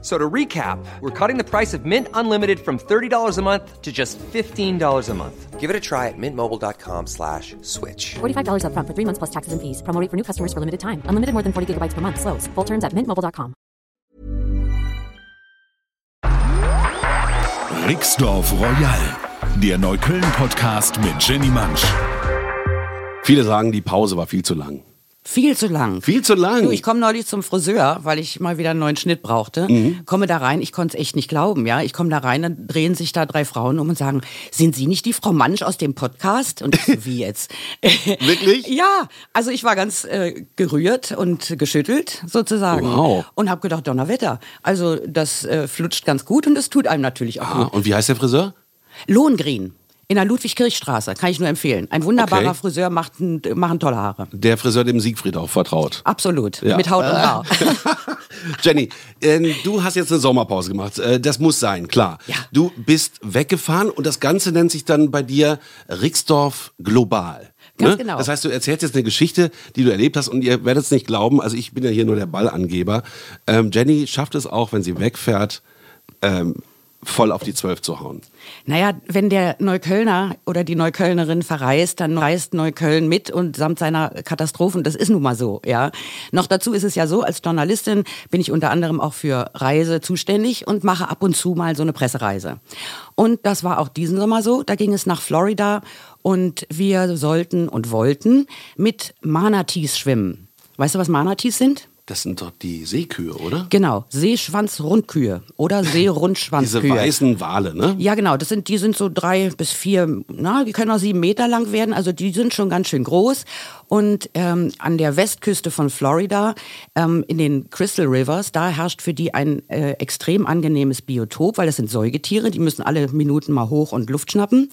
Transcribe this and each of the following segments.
So to recap, we're cutting the price of Mint Unlimited from $30 a month to just $15 a month. Give it a try at mintmobile.com slash switch. $45 upfront for three months plus taxes and fees. Promo rate for new customers for limited time. Unlimited more than 40 gigabytes per month. Slows. Full terms at mintmobile.com. Rixdorf Royal, der Neukölln-Podcast mit Jenny Mansch. Viele sagen, die Pause war viel zu lang. Viel zu lang. Viel zu lang. Du, ich komme neulich zum Friseur, weil ich mal wieder einen neuen Schnitt brauchte. Mhm. Komme da rein, ich konnte es echt nicht glauben, ja. Ich komme da rein, dann drehen sich da drei Frauen um und sagen, sind Sie nicht die Frau Mansch aus dem Podcast? Und ich so, wie jetzt? Wirklich? ja, also ich war ganz äh, gerührt und geschüttelt sozusagen. Wow. Und habe gedacht, Donnerwetter. Also das äh, flutscht ganz gut und das tut einem natürlich auch Ah, gut. und wie heißt der Friseur? Lohengrin. In der Ludwig-Kirch-Straße, kann ich nur empfehlen. Ein wunderbarer Okay. Friseur, macht, ein- machen tolle Haare. Der Friseur dem Siegfried auch vertraut. Absolut, Ja. mit Haut und Haar. Jenny, ähm, du hast jetzt eine Sommerpause gemacht. Äh, das muss sein, klar. Ja. Du bist weggefahren und das Ganze nennt sich dann bei dir Rixdorf Global. Ganz ne? genau. Das heißt, du erzählst jetzt eine Geschichte, die du erlebt hast und ihr werdet es nicht glauben, also ich bin ja hier nur der Ballangeber. Ähm, Jenny schafft es auch, wenn sie wegfährt, ähm, voll auf die Zwölf zu hauen. Naja, wenn der Neuköllner oder die Neuköllnerin verreist, dann reist Neukölln mit und samt seiner Katastrophen. Das ist nun mal so, ja. Noch dazu ist es ja so, als Journalistin bin ich unter anderem auch für Reise zuständig und mache ab und zu mal so eine Pressereise. Und das war auch diesen Sommer so. Da ging es nach Florida und wir sollten und wollten mit Manatees schwimmen. Weißt du, was Manatees sind? Das sind doch die Seekühe, oder? Genau, Seeschwanzrundkühe oder Diese Seerundschwanzkühe. weißen Wale, ne? Ja, genau. Das sind, die sind so drei bis vier, na, die können auch sieben Meter lang werden. Also die sind schon ganz schön groß. Und ähm, an der Westküste von Florida, ähm, in den Crystal Rivers, da herrscht für die ein äh, extrem angenehmes Biotop, weil das sind Säugetiere, die müssen alle Minuten mal hoch und Luft schnappen.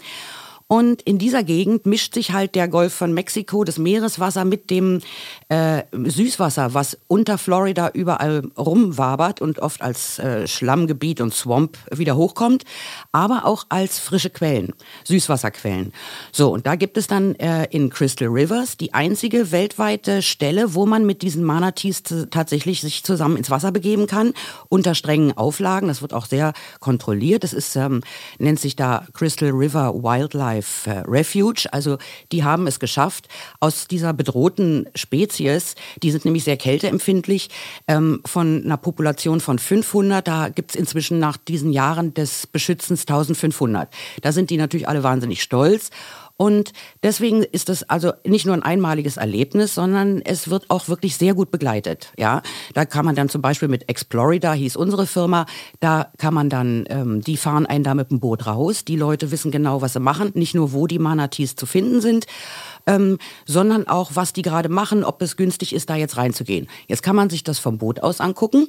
Und in dieser Gegend mischt sich halt der Golf von Mexiko, das Meereswasser mit dem äh, Süßwasser, was unter Florida überall rumwabert und oft als äh, Schlammgebiet und Swamp wieder hochkommt, aber auch als frische Quellen, Süßwasserquellen. So, und da gibt es dann äh, in Crystal Rivers die einzige weltweite Stelle, wo man mit diesen Manatees tatsächlich sich zusammen ins Wasser begeben kann, unter strengen Auflagen. Das wird auch sehr kontrolliert. Das ist, ähm, nennt sich da Crystal River Wildlife äh, Refuge. Also die haben es geschafft, aus dieser bedrohten Spezies, die sind nämlich sehr kälteempfindlich, ähm, von einer Population von 500, da gibt es inzwischen nach diesen Jahren des Beschützens 1500. Da sind die natürlich alle wahnsinnig stolz. Und deswegen ist es also nicht nur ein einmaliges Erlebnis, sondern es wird auch wirklich sehr gut begleitet. Ja, da kann man dann zum Beispiel mit Explorida hieß unsere Firma, da kann man dann, ähm, die fahren einen da mit dem Boot raus. Die Leute wissen genau, was sie machen, nicht nur wo die Manatees zu finden sind, ähm, sondern auch was die gerade machen, ob es günstig ist, da jetzt reinzugehen. Jetzt kann man sich das vom Boot aus angucken,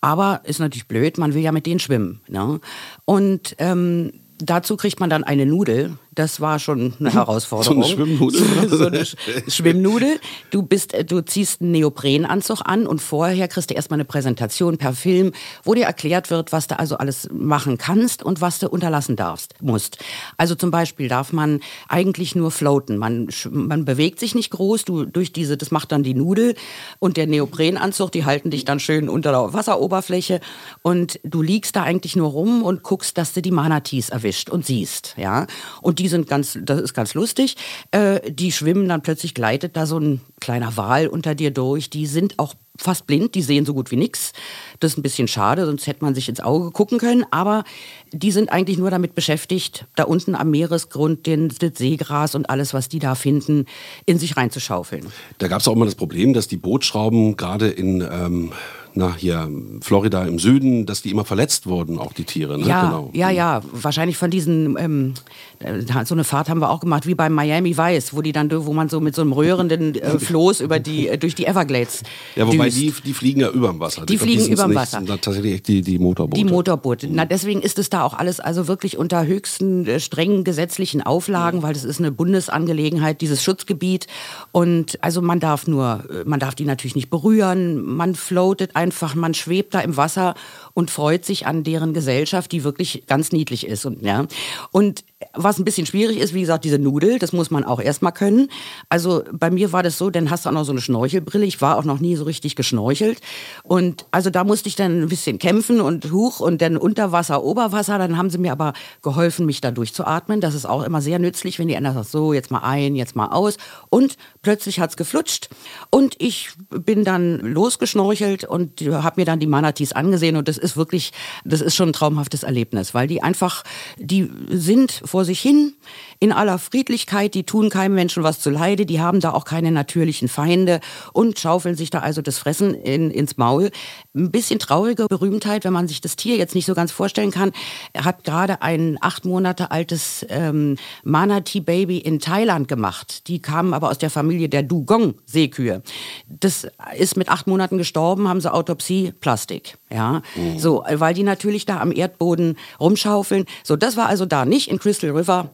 aber ist natürlich blöd, man will ja mit denen schwimmen. Ne? Und ähm, Dazu kriegt man dann eine Nudel. Das war schon eine Herausforderung. So eine Schwimmnudel? so eine Sch Schwimmnudel. Du bist, äh, du ziehst einen Neoprenanzug an und vorher kriegst du erstmal eine Präsentation per Film, wo dir erklärt wird, was du also alles machen kannst und was du unterlassen darfst, musst. Also zum Beispiel darf man eigentlich nur floaten. Man, man bewegt sich nicht groß. Du durch diese, das macht dann die Nudel und der Neoprenanzug, die halten dich dann schön unter der Wasseroberfläche und du liegst da eigentlich nur rum und guckst, dass du die Manatees erwischt und siehst, ja. Und die sind ganz, das ist ganz lustig. Äh, die schwimmen dann plötzlich gleitet da so ein kleiner Wal unter dir durch. Die sind auch fast blind, die sehen so gut wie nix. Das ist ein bisschen schade, sonst hätte man sich ins Auge gucken können. Aber die sind eigentlich nur damit beschäftigt, da unten am Meeresgrund den, das Seegras und alles, was die da finden, in sich reinzuschaufeln. Da gab es auch immer das Problem, dass die Bootschrauben gerade in ähm, na, hier Florida im Süden, dass die immer verletzt wurden, auch die Tiere. Ne? Ja, genau. ja, ja. Wahrscheinlich von diesen, ähm, äh, so eine Fahrt haben wir auch gemacht, wie beim Miami Vice, wo die dann, wo man so mit so einem rührenden äh, Floß über die, äh, durch die Everglades Ja, wobei Wobei die, die fliegen ja überm Wasser. Die glaub, fliegen überm Wasser. tatsächlich die, die Motorboote. Die Motorboote. Na, deswegen ist es da auch alles also wirklich unter höchsten äh, strengen gesetzlichen Auflagen, weil das ist eine Bundesangelegenheit, dieses Schutzgebiet. Und also man darf nur, äh, man darf die natürlich nicht berühren. Man floatet einfach, man schwebt da im Wasser und freut sich an deren Gesellschaft, die wirklich ganz niedlich ist. Und, ja. und was ein bisschen schwierig ist, wie gesagt, diese Nudel, das muss man auch erstmal können. Also bei mir war das so, dann hast du auch noch so eine Schnorchelbrille. Ich war auch noch nie so richtig geschnorchelt. Und also da musste ich dann ein bisschen kämpfen und hoch und dann Unterwasser, Oberwasser. Dann haben sie mir aber geholfen, mich da durchzuatmen. Das ist auch immer sehr nützlich, wenn die einer sagt, so, jetzt mal ein, jetzt mal aus. Und plötzlich hat's geflutscht. Und ich bin dann losgeschnorchelt und habe mir dann die Manatees angesehen. Und das ist wirklich, das ist schon ein traumhaftes Erlebnis, weil die einfach, die sind vor sich hin in aller Friedlichkeit, die tun keinem Menschen was zu Leide, die haben da auch keine natürlichen Feinde und schaufeln sich da also das Fressen in, ins Maul. Ein bisschen traurige Berühmtheit, wenn man sich das Tier jetzt nicht so ganz vorstellen kann. Hat gerade ein acht Monate altes ähm, Manatee-Baby in Thailand gemacht. Die kamen aber aus der Familie der Dugong-Seekühe. Das ist mit acht Monaten gestorben, haben sie Autopsie, Plastik. Ja, so, weil die natürlich da am Erdboden rumschaufeln. So, das war also da nicht in Crystal River.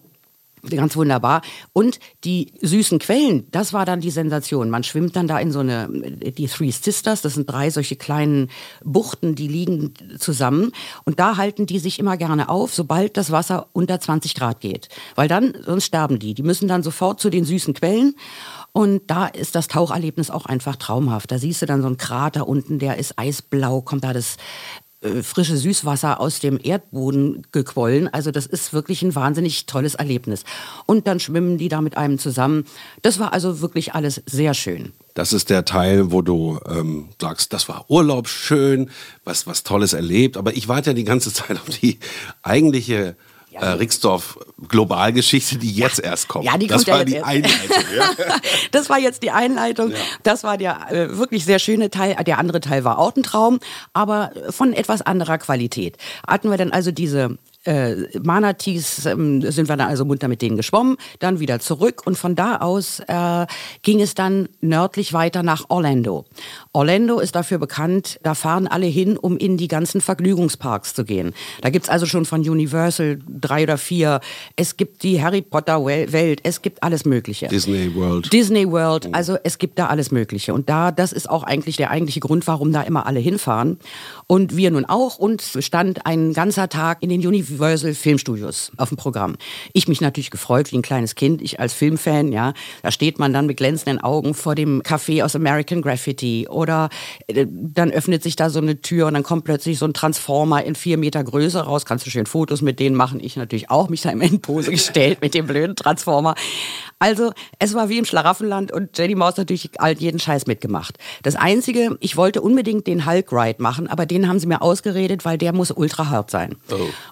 Ganz wunderbar. Und die süßen Quellen, das war dann die Sensation. Man schwimmt dann da in so eine, die Three Sisters, das sind drei solche kleinen Buchten, die liegen zusammen. Und da halten die sich immer gerne auf, sobald das Wasser unter 20 Grad geht. Weil dann, sonst sterben die. Die müssen dann sofort zu den süßen Quellen. Und da ist das Taucherlebnis auch einfach traumhaft. Da siehst du dann so einen Krater unten, der ist eisblau, kommt da das äh, frische Süßwasser aus dem Erdboden gequollen. Also das ist wirklich ein wahnsinnig tolles Erlebnis. Und dann schwimmen die da mit einem zusammen. Das war also wirklich alles sehr schön. Das ist der Teil, wo du ähm, sagst, das war Urlaub schön, was, was Tolles erlebt. Aber ich warte ja die ganze Zeit auf die eigentliche äh, Rixdorf Globalgeschichte, die jetzt erst kommt. Ja, die das kommt ja war die erst. Einleitung. Ja. Das war jetzt die Einleitung. Das war der äh, wirklich sehr schöne Teil. Der andere Teil war auch ein Traum, aber von etwas anderer Qualität. Hatten wir dann also diese äh, Manatees, ähm, sind wir dann also munter mit denen geschwommen, dann wieder zurück und von da aus äh, ging es dann nördlich weiter nach Orlando. Orlando ist dafür bekannt, da fahren alle hin, um in die ganzen Vergnügungsparks zu gehen. Da gibt's also schon von Universal drei oder vier, es gibt die Harry Potter Wel- Welt, es gibt alles Mögliche. Disney World. Disney World, also es gibt da alles Mögliche. Und da, das ist auch eigentlich der eigentliche Grund, warum da immer alle hinfahren. Und wir nun auch. Und stand ein ganzer Tag in den Universal Filmstudios auf dem Programm. Ich mich natürlich gefreut wie ein kleines Kind, ich als Filmfan, ja. Da steht man dann mit glänzenden Augen vor dem Café aus American Graffiti. Oder äh, dann öffnet sich da so eine Tür und dann kommt plötzlich so ein Transformer in vier Meter Größe raus. Kannst du schön Fotos mit denen machen. Ich natürlich auch, mich da im Endpose gestellt mit dem blöden Transformer. Also, es war wie im Schlaraffenland und Jenny Maus natürlich all jeden Scheiß mitgemacht. Das Einzige, ich wollte unbedingt den Hulk Ride machen, aber den haben sie mir ausgeredet, weil der muss ultra hart sein.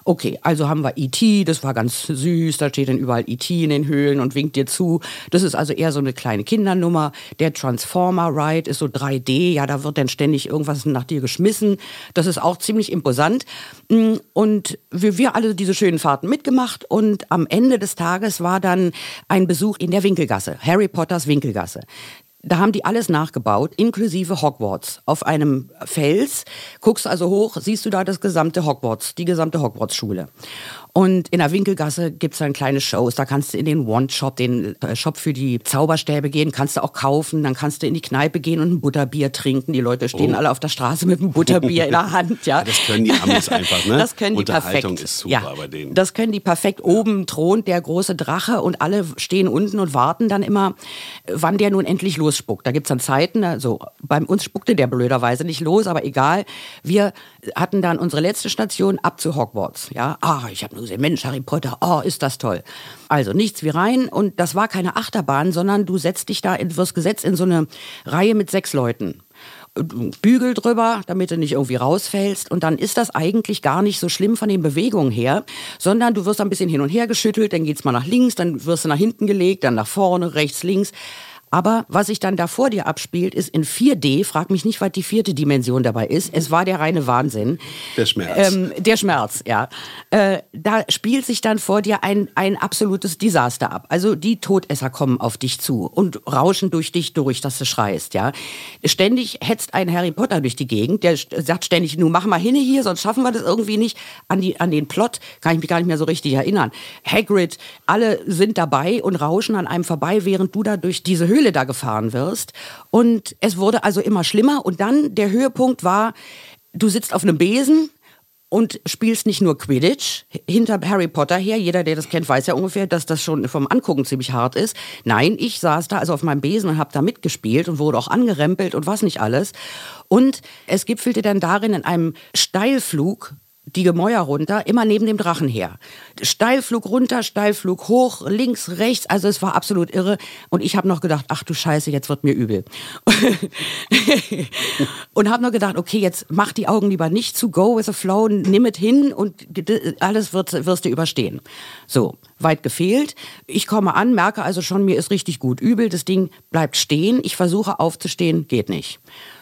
Okay, also haben wir E.T., das war ganz süß, da steht dann überall E.T. in den Höhlen und winkt dir zu. Das ist also eher so eine kleine Kindernummer. Der Transformer Ride ist so 3D, ja, da wird dann ständig irgendwas nach dir geschmissen. Das ist auch ziemlich imposant. Mm, Und wir, wir alle diese schönen Fahrten mitgemacht und am Ende des Tages war dann ein Besuch in der Winkelgasse, Harry Potters Winkelgasse. Da haben die alles nachgebaut, inklusive Hogwarts. Auf einem Fels, guckst also hoch, siehst du da das gesamte Hogwarts, die gesamte Hogwarts-Schule. Und in der Winkelgasse gibt's dann kleine Shows. Da kannst du in den One-Shop, den äh, Shop für die Zauberstäbe gehen, kannst du auch kaufen. Dann kannst du in die Kneipe gehen und ein Butterbier trinken. Die Leute stehen alle auf der Straße mit einem Butterbier in der Hand. Ja, Das können die Amis einfach, ne? Das können die Unterhaltung perfekt. ist super ja, bei denen. Das können die perfekt. Oben thront der große Drache und alle stehen unten und warten dann immer, wann der nun endlich losspuckt. Da gibt's dann Zeiten, also bei uns spuckte der blöderweise nicht los, aber egal. Wir hatten dann unsere letzte Station ab zu Hogwarts. Ja, ah, ich habe nur gesehen, Mensch, Harry Potter, oh, ist das toll. Also nichts wie rein und das war keine Achterbahn, sondern du setzt dich da, in, wirst gesetzt in so eine Reihe mit sechs Leuten. Bügel drüber, damit du nicht irgendwie rausfällst. Und dann ist das eigentlich gar nicht so schlimm von den Bewegungen her, sondern du wirst ein bisschen hin und her geschüttelt, dann geht's mal nach links, dann wirst du nach hinten gelegt, dann nach vorne, rechts, links. Aber was sich dann da vor dir abspielt, ist in 4D, frag mich nicht, was die vierte Dimension dabei ist. Es war der reine Wahnsinn. Der Schmerz. Ähm, der Schmerz, ja. Äh, da spielt sich dann vor dir ein, ein absolutes Desaster ab. Also die Todesser kommen auf dich zu und rauschen durch dich durch, dass du schreist, ja. Ständig hetzt ein Harry Potter durch die Gegend, der sagt ständig, nun mach mal hin hier, sonst schaffen wir das irgendwie nicht. An, die, an den Plot kann ich mich gar nicht mehr so richtig erinnern. Hagrid, alle sind dabei und rauschen an einem vorbei, während du da durch diese Höhle da gefahren wirst. Und es wurde also immer schlimmer. Und dann der Höhepunkt war, du sitzt auf einem Besen und spielst nicht nur Quidditch hinter Harry Potter her. Jeder, der das kennt, weiß ja ungefähr, dass das schon vom Angucken ziemlich hart ist. Nein, ich saß da also auf meinem Besen und habe da mitgespielt und wurde auch angerempelt und was nicht alles. Und es gipfelte dann darin in einem Steilflug die Gemäuer runter, immer neben dem Drachen her. Steilflug runter, Steilflug hoch, links, rechts, also es war absolut irre. Und ich habe noch gedacht, ach du Scheiße, jetzt wird mir übel. und habe nur gedacht, okay, jetzt mach die Augen lieber nicht zu, go with the flow, nimm es hin und alles wird, wirst du überstehen. So, weit gefehlt. Ich komme an, merke also schon, mir ist richtig gut übel, das Ding bleibt stehen, ich versuche aufzustehen, geht nicht.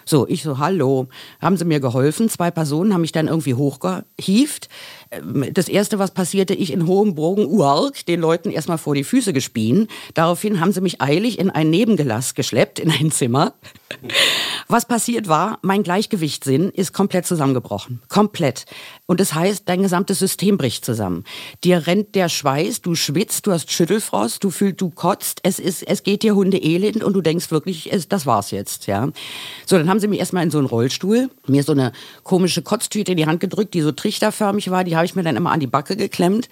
So, ich so, hallo. Haben sie mir geholfen. Zwei Personen haben mich dann irgendwie hochgehieft. Ähm, das erste, was passierte, ich in hohem Bogen, uark, den Leuten erstmal vor die Füße gespien. Daraufhin haben sie mich eilig in ein Nebengelass geschleppt, in ein Zimmer. Was passiert war, mein Gleichgewichtssinn ist komplett zusammengebrochen. Komplett. Und das heißt, dein gesamtes System bricht zusammen. Dir rennt der Schweiß, du schwitzt, du hast Schüttelfrost, du fühlst, du kotzt, es ist, es geht dir Hunde elend und du denkst wirklich, es, das war's jetzt, ja. So, dann haben sie mich erstmal in so einen Rollstuhl, mir so eine komische Kotztüte in die Hand gedrückt, die so trichterförmig war, die habe ich mir dann immer an die Backe geklemmt,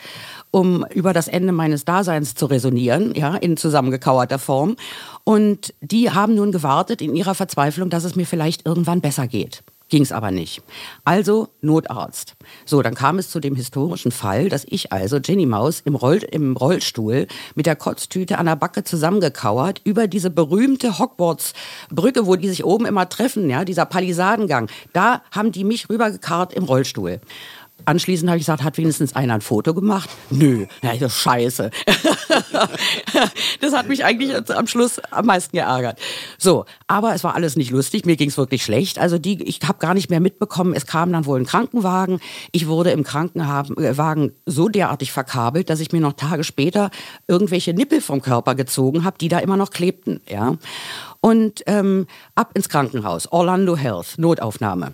um über das Ende meines Daseins zu resonieren, ja, in zusammengekauerter Form. Und die haben nun gewartet in ihrer Verzweiflung, dass es mir vielleicht irgendwann besser geht. Ging es aber nicht. Also Notarzt. So, dann kam es zu dem historischen Fall, dass ich also Jenny Maus im, Roll, im Rollstuhl mit der Kotztüte an der Backe zusammengekauert über diese berühmte Hogwarts-Brücke, wo die sich oben immer treffen, ja, dieser Palisadengang. Da haben die mich rübergekarrt im Rollstuhl. Anschließend habe ich gesagt, hat wenigstens einer ein Foto gemacht? Nö, ja, das ist scheiße. das hat mich eigentlich am Schluss am meisten geärgert. So, aber es war alles nicht lustig, mir ging es wirklich schlecht. Also die, ich habe gar nicht mehr mitbekommen, es kam dann wohl ein Krankenwagen. Ich wurde im Krankenwagen so derartig verkabelt, dass ich mir noch Tage später irgendwelche Nippel vom Körper gezogen habe, die da immer noch klebten. Ja. Und ähm, ab ins Krankenhaus, Orlando Health, Notaufnahme.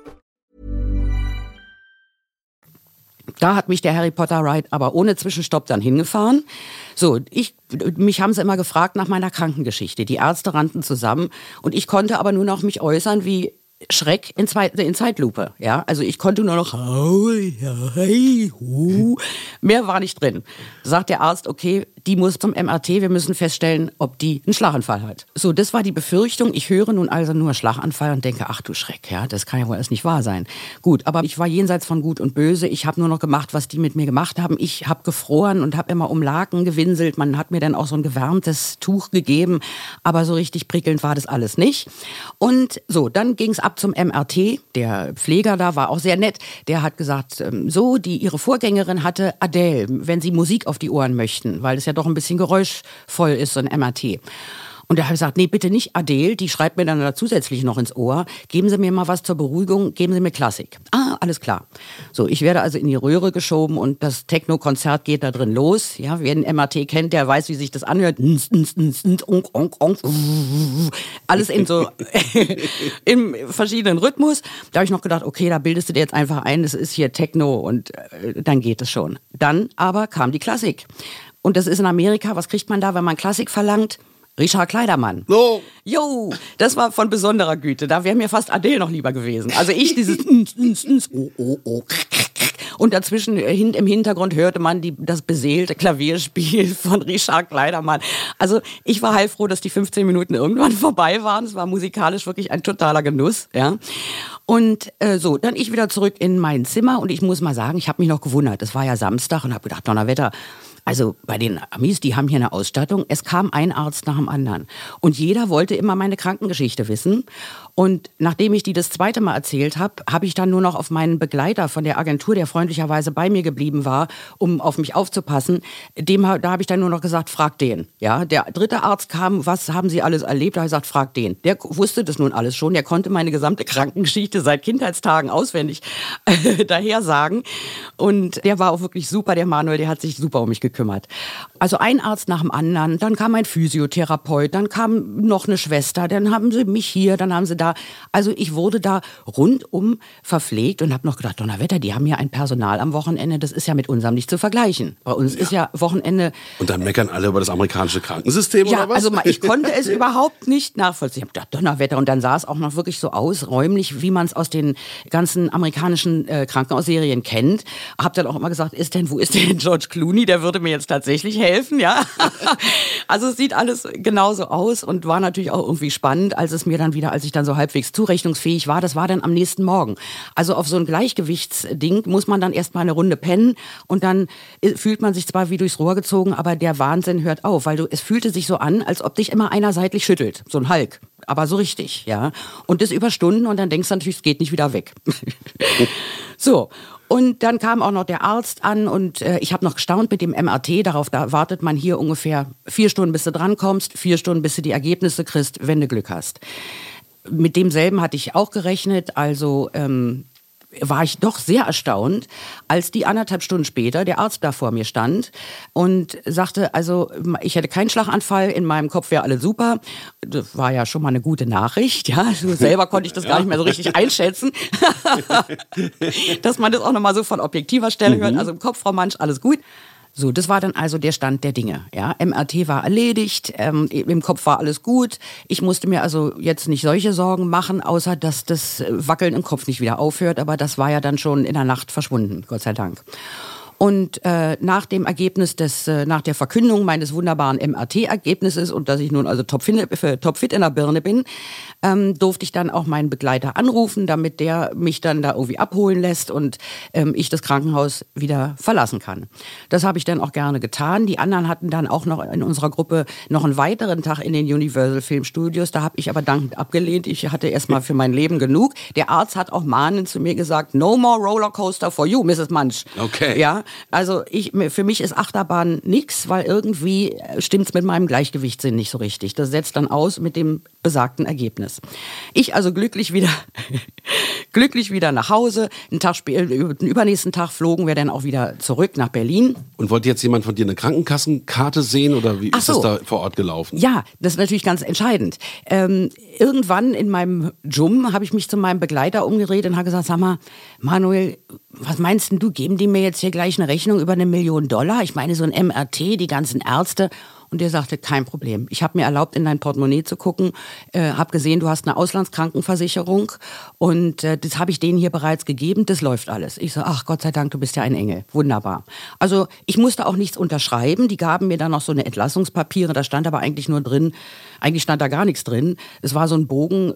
Da hat mich der Harry Potter Ride aber ohne Zwischenstopp dann hingefahren. So, ich, mich haben sie immer gefragt nach meiner Krankengeschichte. Die Ärzte rannten zusammen und ich konnte aber nur noch mich äußern wie Schreck in, Zwei in Zeitlupe. Ja, also ich konnte nur noch mehr war nicht drin. Sagt der Arzt, okay, die muss zum MRT, wir müssen feststellen, ob die einen Schlaganfall hat. So, das war die Befürchtung. Ich höre nun also nur Schlaganfall und denke, ach du Schreck, ja, das kann ja wohl erst nicht wahr sein. Gut, aber ich war jenseits von Gut und Böse. Ich habe nur noch gemacht, was die mit mir gemacht haben. Ich habe gefroren und habe immer um Laken gewinselt. Man hat mir dann auch so ein gewärmtes Tuch gegeben, aber so richtig prickelnd war das alles nicht. Und so, dann ging es ab zum MRT. Der Pfleger da war auch sehr nett. Der hat gesagt, ähm, so, die ihre Vorgängerin hatte Adele, wenn sie Musik auf die Ohren möchten, weil es ja doch ein bisschen geräuschvoll ist, so ein MRT. Und da habe ich gesagt, nee, bitte nicht Adele, die schreibt mir dann da zusätzlich noch ins Ohr. Geben Sie mir mal was zur Beruhigung, geben Sie mir Klassik. Ah, alles klar. So, ich werde also in die Röhre geschoben und das Techno-Konzert geht da drin los. Ja, wer ein MRT kennt, der weiß, wie sich das anhört. Alles in so, im verschiedenen Rhythmus. Da habe ich noch gedacht, okay, da bildest du dir jetzt einfach ein, das ist hier Techno und äh, dann geht es schon. Dann aber kam die Klassik. Und das ist in Amerika, was kriegt man da, wenn man Klassik verlangt? Richard Kleidermann. No. Jo, das war von besonderer Güte. Da wäre mir fast Adele noch lieber gewesen. Also ich dieses oh, oh, oh. Und dazwischen äh, im Hintergrund hörte man die, das beseelte Klavierspiel von Richard Kleidermann. Also ich war heilfroh, dass die 15 Minuten irgendwann vorbei waren. Es war musikalisch wirklich ein totaler Genuss. Ja. Und äh, so, dann ich wieder zurück in mein Zimmer und ich muss mal sagen, ich habe mich noch gewundert. Es war ja Samstag und habe gedacht, Donnerwetter, also bei den Amis, die haben hier eine Ausstattung. Es kam ein Arzt nach dem anderen. Und jeder wollte immer meine Krankengeschichte wissen. Und nachdem ich die das zweite Mal erzählt habe, habe ich dann nur noch auf meinen Begleiter von der Agentur, der freundlicherweise bei mir geblieben war, um auf mich aufzupassen, dem da habe ich dann nur noch gesagt, frag den. Ja, der dritte Arzt kam, was haben Sie alles erlebt? Da habe ich gesagt, frag den. Der wusste das nun alles schon. Der konnte meine gesamte Krankengeschichte seit Kindheitstagen auswendig daher sagen. Und der war auch wirklich super, der Manuel, der hat sich super um mich gekümmert. Also ein Arzt nach dem anderen, dann kam ein Physiotherapeut, dann kam noch eine Schwester, dann haben sie mich hier, dann haben sie da. Also ich wurde da rundum verpflegt und habe noch gedacht, Donnerwetter, die haben ja ein Personal am Wochenende, das ist ja mit unserem nicht zu vergleichen. Bei uns ja. ist ja Wochenende. Und dann meckern alle über das amerikanische Krankensystem ja, oder was? also ich konnte es überhaupt nicht nachvollziehen. Ich habe gedacht, Donnerwetter und dann sah es auch noch wirklich so aus, räumlich, wie man es aus den ganzen amerikanischen äh, Krankenhausserien kennt. Hab dann auch immer gesagt, ist denn, wo ist denn George Clooney? Der würde mir jetzt tatsächlich helfen, ja. also es sieht alles genauso aus und war natürlich auch irgendwie spannend, als es mir dann wieder, als ich dann so halbwegs zurechnungsfähig war, das war dann am nächsten Morgen. Also auf so ein Gleichgewichtsding muss man dann erstmal eine Runde pennen und dann äh, fühlt man sich zwar wie durchs Rohr gezogen, aber der Wahnsinn hört auf, weil du, es fühlte sich so an, als ob dich immer einer seitlich schüttelt. So ein Hulk. Aber so richtig, ja. Und das über Stunden und dann denkst du natürlich, es geht nicht wieder weg. so. Und dann kam auch noch der Arzt an und äh, ich habe noch gestaunt mit dem MRT. Darauf da wartet man hier ungefähr vier Stunden, bis du drankommst, vier Stunden, bis du die Ergebnisse kriegst, wenn du Glück hast. Mit demselben hatte ich auch gerechnet. Also ähm, war ich doch sehr erstaunt, als die anderthalb Stunden später der Arzt da vor mir stand und sagte, also ich hätte keinen Schlaganfall, in meinem Kopf wäre alles super. Das war ja schon mal eine gute Nachricht, ja. Also selber konnte ich das gar nicht mehr so richtig einschätzen, dass man das auch nochmal so von objektiver Stelle hört. Mhm. Also im Kopf, Frau Mansch, alles gut. So, das war dann also der Stand der Dinge. Ja, MRT war erledigt, ähm, im Kopf war alles gut. Ich musste mir also jetzt nicht solche Sorgen machen, außer dass das Wackeln im Kopf nicht wieder aufhört. Aber das war ja dann schon in der Nacht verschwunden, Gott sei Dank. Und äh, nach dem Ergebnis des, äh, nach der Verkündung meines wunderbaren MRT-Ergebnisses und dass ich nun also topfit, topfit in der Birne bin, ähm, durfte ich dann auch meinen Begleiter anrufen, damit der mich dann da irgendwie abholen lässt und ähm, ich das Krankenhaus wieder verlassen kann. Das habe ich dann auch gerne getan. Die anderen hatten dann auch noch in unserer Gruppe noch einen weiteren Tag in den Universal Film Studios. Da habe ich aber dankend abgelehnt. Ich hatte erstmal für mein Leben genug. Der Arzt hat auch mahnend zu mir gesagt, no more Rollercoaster for you, Mrs. Munch. Okay. Ja, also ich, für mich ist Achterbahn nix, weil irgendwie stimmt's mit meinem Gleichgewichtssinn nicht so richtig. Das setzt dann aus mit dem besagten Ergebnis. Ich also glücklich wieder, glücklich wieder nach Hause. Einen Tag später, den übernächsten Tag flogen wir dann auch wieder zurück nach Berlin. Und wollte jetzt jemand von dir eine Krankenkassenkarte sehen oder wie Ach ist so. das da vor Ort gelaufen? Ja, das ist natürlich ganz entscheidend. Ähm, irgendwann in meinem Jum habe ich mich zu meinem Begleiter umgedreht und habe gesagt, sag mal, Manuel, was meinst denn du, geben die mir jetzt hier gleich eine Rechnung über eine Million Dollar? Ich meine, so ein MRT, die ganzen Ärzte. Und der sagte, kein Problem. Ich habe mir erlaubt, in dein Portemonnaie zu gucken, äh, habe gesehen, du hast eine Auslandskrankenversicherung und äh, das habe ich denen hier bereits gegeben, das läuft alles. Ich so, ach Gott sei Dank, du bist ja ein Engel. Wunderbar. Also ich musste auch nichts unterschreiben, die gaben mir dann noch so eine Entlassungspapiere, da stand aber eigentlich nur drin, eigentlich stand da gar nichts drin. Es war so ein Bogen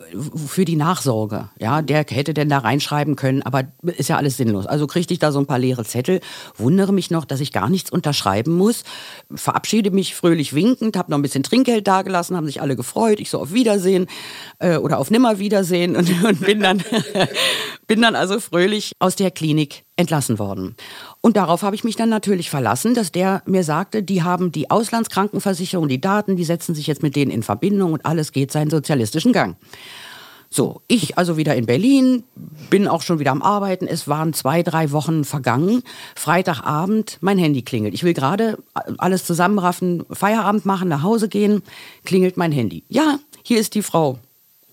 für die Nachsorge. Ja, der hätte denn da reinschreiben können, aber ist ja alles sinnlos. Also kriegte ich da so ein paar leere Zettel, wundere mich noch, dass ich gar nichts unterschreiben muss, verabschiede mich fröhlich winkend, habe noch ein bisschen Trinkgeld dagelassen, haben sich alle gefreut. Ich so auf Wiedersehen äh, oder auf Nimmerwiedersehen und, und bin dann bin dann also fröhlich aus der Klinik entlassen worden. Und darauf habe ich mich dann natürlich verlassen, dass der mir sagte, die haben die Auslandskrankenversicherung, die Daten, die setzen sich jetzt mit denen in Verbindung und alles geht seinen sozialistischen Gang. So, ich also wieder in Berlin, bin auch schon wieder am Arbeiten. Es waren zwei, drei Wochen vergangen. Freitagabend, mein Handy klingelt. Ich will gerade alles zusammenraffen, Feierabend machen, nach Hause gehen, klingelt mein Handy. Ja, hier ist die Frau,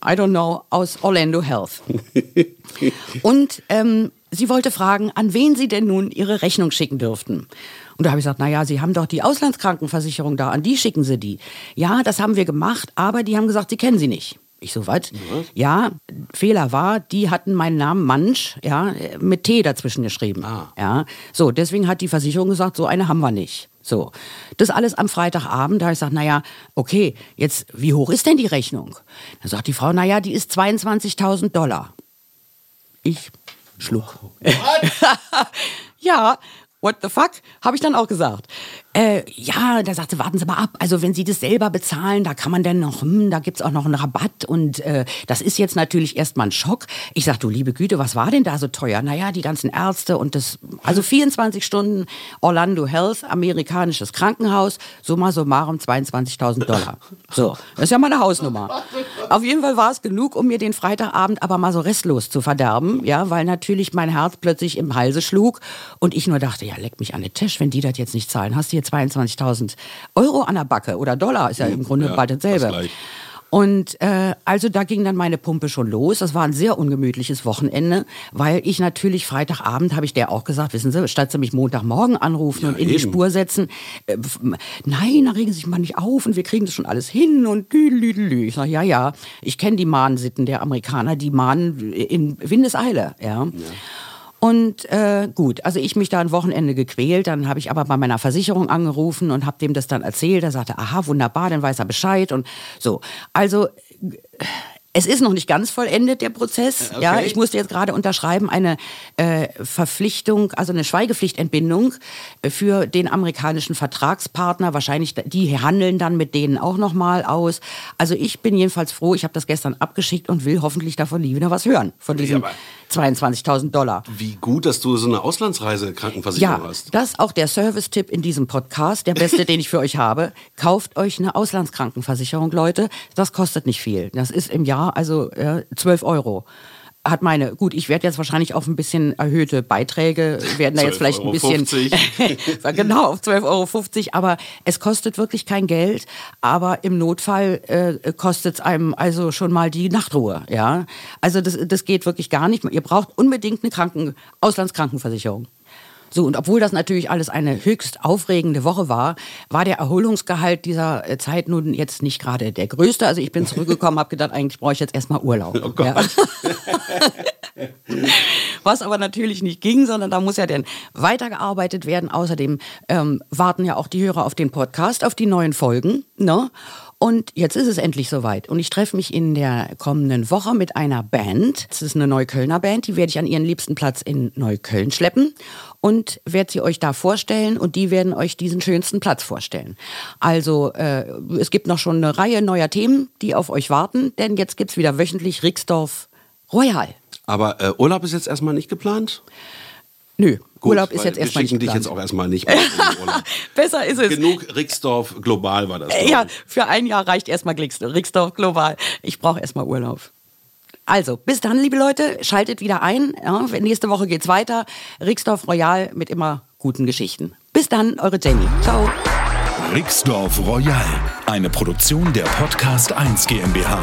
I don't know, aus Orlando Health. Und ähm, sie wollte fragen, an wen sie denn nun ihre Rechnung schicken dürften. Und da habe ich gesagt, naja, Sie haben doch die Auslandskrankenversicherung da, an die schicken Sie die. Ja, das haben wir gemacht, aber die haben gesagt, Sie kennen sie nicht. Ich so, was? Ja, Fehler war, die hatten meinen Namen Mansch, ja, mit T dazwischen geschrieben. Ah. Ja, so, deswegen hat die Versicherung gesagt, so eine haben wir nicht. So, das alles am Freitagabend, da habe ich gesagt, naja, okay, jetzt, wie hoch ist denn die Rechnung? Dann sagt die Frau, naja, die ist 22.000 Dollar. Ich schluck. ja, what the fuck? Habe ich dann auch gesagt. Äh, ja, da sagte, warten Sie mal ab. Also wenn Sie das selber bezahlen, da kann man dann noch, hm, da gibt's auch noch einen Rabatt. Und äh, das ist jetzt natürlich erstmal ein Schock. Ich sag, du liebe Güte, was war denn da so teuer? Naja, die ganzen Ärzte und das, also 24 Stunden Orlando Health, amerikanisches Krankenhaus, summa summarum 22.000 Dollar. So, das ist ja mal eine Hausnummer. Auf jeden Fall war es genug, um mir den Freitagabend aber mal so restlos zu verderben, ja, weil natürlich mein Herz plötzlich im Halse schlug und ich nur dachte, ja, leck mich an den Tisch, wenn die das jetzt nicht zahlen, hast du hier 22.000 Euro an der Backe oder Dollar, ist ja im Grunde Ja, bald dasselbe. Und äh, also da ging dann meine Pumpe schon los. Das war ein sehr ungemütliches Wochenende, weil ich natürlich Freitagabend habe ich der auch gesagt, wissen Sie, statt Sie mich Montagmorgen anrufen Ja, und in die eben. Spur setzen, äh, nein, da regen Sie sich mal nicht auf und wir kriegen das schon alles hin und lüdelüdelü. Ich sage, ja, ja, ich kenne die Mahnsitten der Amerikaner, die mahnen in Windeseile, ja. Und äh, gut, also ich mich da ein Wochenende gequält, dann habe ich aber bei meiner Versicherung angerufen und habe dem das dann erzählt. Er sagte, aha, wunderbar, dann weiß er Bescheid und so. Also äh, es ist noch nicht ganz vollendet, der Prozess. Okay. Ja, ich musste jetzt gerade unterschreiben, eine äh, Verpflichtung, also eine Schweigepflichtentbindung äh, für den amerikanischen Vertragspartner. Wahrscheinlich, die handeln dann mit denen auch nochmal aus. Also ich bin jedenfalls froh, ich habe das gestern abgeschickt und will hoffentlich davon nie wieder was hören, von diesen aber- 22.000 Dollar. Wie gut, dass du so eine Auslandsreise-Krankenversicherung Ja, hast. das ist auch der Service-Tipp in diesem Podcast, der beste, den ich für euch habe. Kauft euch eine Auslandskrankenversicherung, Leute. Das kostet nicht viel. Das ist im Jahr also äh, 12 Euro. Hat meine, gut, ich werde jetzt wahrscheinlich auf ein bisschen erhöhte Beiträge, werden da jetzt vielleicht ein bisschen, 12,50 genau, auf 12,50 Euro, aber es kostet wirklich kein Geld, aber im Notfall äh, kostet es einem also schon mal die Nachtruhe, ja. Also das, das geht wirklich gar nicht. Ihr braucht unbedingt eine Kranken, Auslandskrankenversicherung. So, und obwohl das natürlich alles eine höchst aufregende Woche war, war der Erholungsgehalt dieser äh, Zeit nun jetzt nicht gerade der größte. Also ich bin zurückgekommen, habe gedacht, eigentlich brauche ich jetzt erstmal Urlaub. Oh Gott. Ja. Was aber natürlich nicht ging, sondern da muss ja dann weitergearbeitet werden. Außerdem ähm, warten ja auch die Hörer auf den Podcast, auf die neuen Folgen. Ne? Und jetzt ist es endlich soweit. Und ich treffe mich in der kommenden Woche mit einer Band. Das ist eine Neuköllner Band, die werde ich an ihren liebsten Platz in Neukölln schleppen und werde sie euch da vorstellen und die werden euch diesen schönsten Platz vorstellen. Also äh, es gibt noch schon eine Reihe neuer Themen, die auf euch warten, denn jetzt gibt's wieder wöchentlich Rixdorf Royal. Aber äh, Urlaub ist jetzt erstmal nicht geplant? Nö, Gut, Urlaub ist jetzt erstmal Wir schicken nicht dich jetzt auch erstmal nicht mehr in den Urlaub. Besser ist es. Genug Rixdorf global war das. Äh, Ja, für ein Jahr reicht erstmal Rixdorf global. Ich brauche erstmal Urlaub. Also, bis dann, liebe Leute, schaltet wieder ein. Ja, nächste Woche geht's weiter. Rixdorf Royal mit immer guten Geschichten. Bis dann, eure Jenny. Ciao. Rixdorf Royal, eine Produktion der Podcast 1 GmbH.